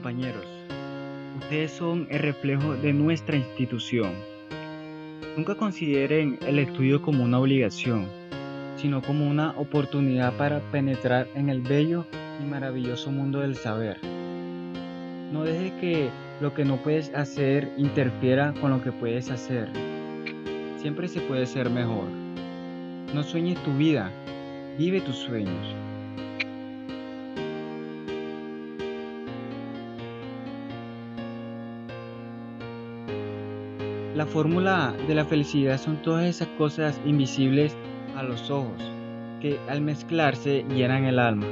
Compañeros, ustedes son el reflejo de nuestra institución. Nunca consideren el estudio como una obligación, sino como una oportunidad para penetrar en el bello y maravilloso mundo del saber. No dejes que lo que no puedes hacer interfiera con lo que puedes hacer. Siempre se puede ser mejor. No sueñes tu vida, vive tus sueños. La fórmula de la felicidad son todas esas cosas invisibles a los ojos, que al mezclarse llenan el alma.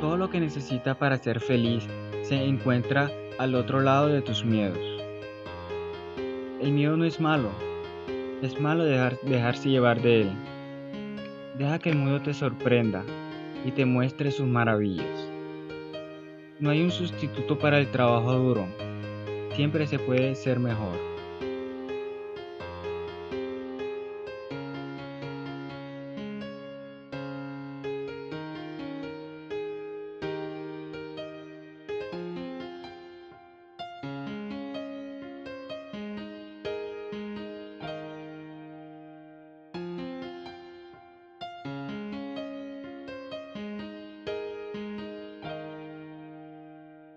Todo lo que necesitas para ser feliz se encuentra al otro lado de tus miedos. El miedo no es malo, es malo dejar, dejarse llevar de él. Deja que el mundo te sorprenda y te muestre sus maravillas. No hay un sustituto para el trabajo duro, siempre se puede ser mejor.